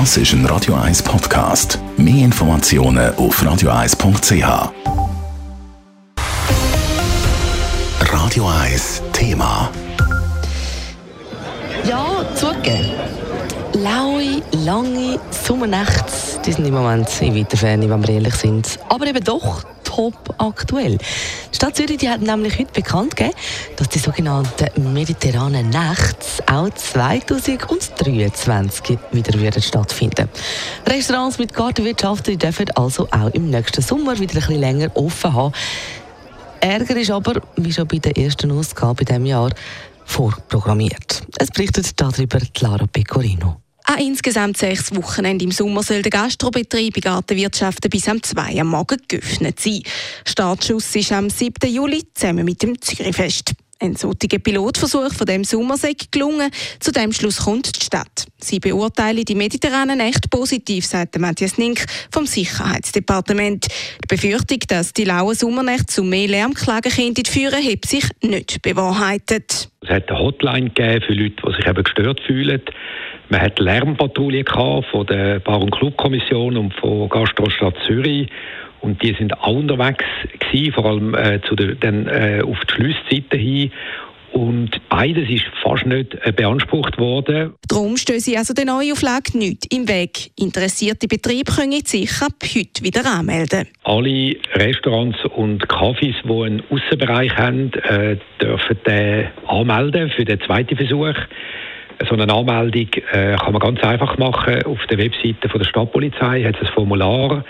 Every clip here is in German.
Das ist ein Radio 1 Podcast. Mehr Informationen auf radio1.ch. Radio 1 Thema. Ja, zugegeben. Laue, lange Sommernächte, die sind im Moment in weiter Ferne, wenn wir ehrlich sind. Aber eben doch top aktuell. Die Stadt Zürich die hat nämlich heute bekannt gegeben, dass die sogenannten mediterranen Nächte auch 2023 wieder werden stattfinden. Restaurants mit Gartenwirtschaft dürfen also auch im nächsten Sommer wieder ein bisschen länger offen haben. Ärger ist aber, wie schon bei der ersten Ausgabe in diesem Jahr, vorprogrammiert. Es berichtet darüber Clara Pecorino. An insgesamt sechs Wochenenden im Sommer soll der Gastrobetrieb in Gartenwirtschaften bis am 2 am Morgen geöffnet sein. Startschuss ist am 7. Juli zusammen mit dem Zürichfest. Ein solcher Pilotversuch von dem Sommer gelungen. Zu dem Schluss kommt die Stadt. Sie beurteilen die mediterranen echt positiv, sagt Matthias Nink vom Sicherheitsdepartement. Die Befürchtung, dass die lauen Sommernächte zu mehr Lärmklagen könnten führen, hat sich nicht bewahrheitet. Es hat eine Hotline gegeben für Leute, die sich eben gestört fühlen. Man hat Lärmpatrouille von der Bar- und Clubkommission und von Gastrostadt Zürich. Und die sind auch unterwegs gewesen, vor allem äh, zu der, dann, äh, auf die Schlusszeiten hin. Und beides ist fast nicht äh, beansprucht worden. Darum stehen sie also der Neuauflage nicht im Weg. Interessierte Betriebe können sich ab heute wieder anmelden. Alle Restaurants und Cafés, die einen Aussenbereich haben, äh, dürfen den anmelden für den zweiten Versuch. So eine Anmeldung äh, kann man ganz einfach machen. Auf der Webseite von der Stadtpolizei hat es ein Formular.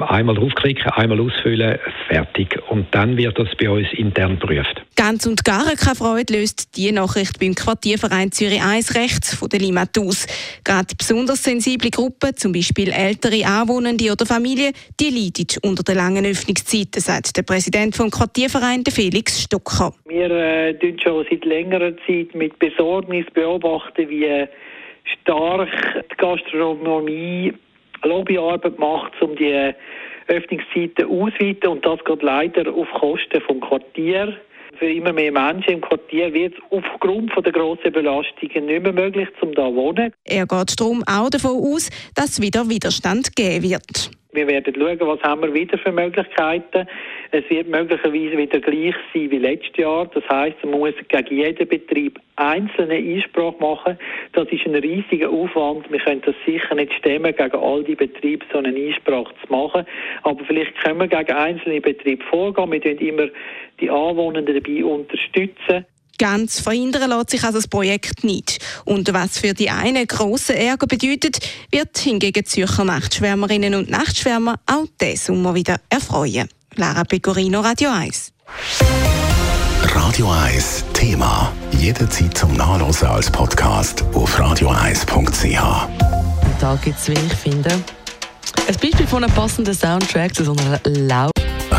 Einmal draufklicken, einmal ausfüllen, fertig. Und dann wird das bei uns intern geprüft. Ganz und gar keine Freude löst die Nachricht beim Quartierverein Zürich 1 rechts von der Limat aus. Gerade besonders sensible Gruppen, zum Beispiel ältere Anwohnende oder Familien, die leiden unter den langen Öffnungszeiten, sagt der Präsident vom Quartierverein, Felix Stocker. Wir äh, schon seit längerer Zeit mit Besorgnis beobachten, wie stark die Gastronomie Lobbyarbeit macht, um die Öffnungszeiten auszuweiten und das geht leider auf Kosten vom Quartier. Für immer mehr Menschen im Quartier wird es aufgrund der grossen Belastungen nicht mehr möglich, um da zu wohnen. Er geht darum auch davon aus, dass wieder Widerstand geben wird. Wir werden schauen, was haben wir wieder für Möglichkeiten. Es wird möglicherweise wieder gleich sein wie letztes Jahr. Das heißt, man muss gegen jeden Betrieb einzelne Einsprache machen. Das ist ein riesiger Aufwand. Wir können das sicher nicht stemmen, gegen all die Betriebe so eine Einsprache zu machen. Aber vielleicht können wir gegen einzelne Betriebe vorgehen. Wir tun immer die Anwohnenden dabei unterstützen. Ganz verhindern lässt sich also das Projekt nicht. Und was für die einen grossen Ärger bedeutet, wird hingegen Zürcher Nachtschwärmerinnen und Nachtschwärmer auch diesen Sommer wieder erfreuen. Lara Pecorino, Radio 1. Radio 1 Thema. Jederzeit zum Nachlesen als Podcast auf radio1.ch. Da gibt es, wie ich finde, ein Beispiel von einem passenden Soundtrack zu so einer lauten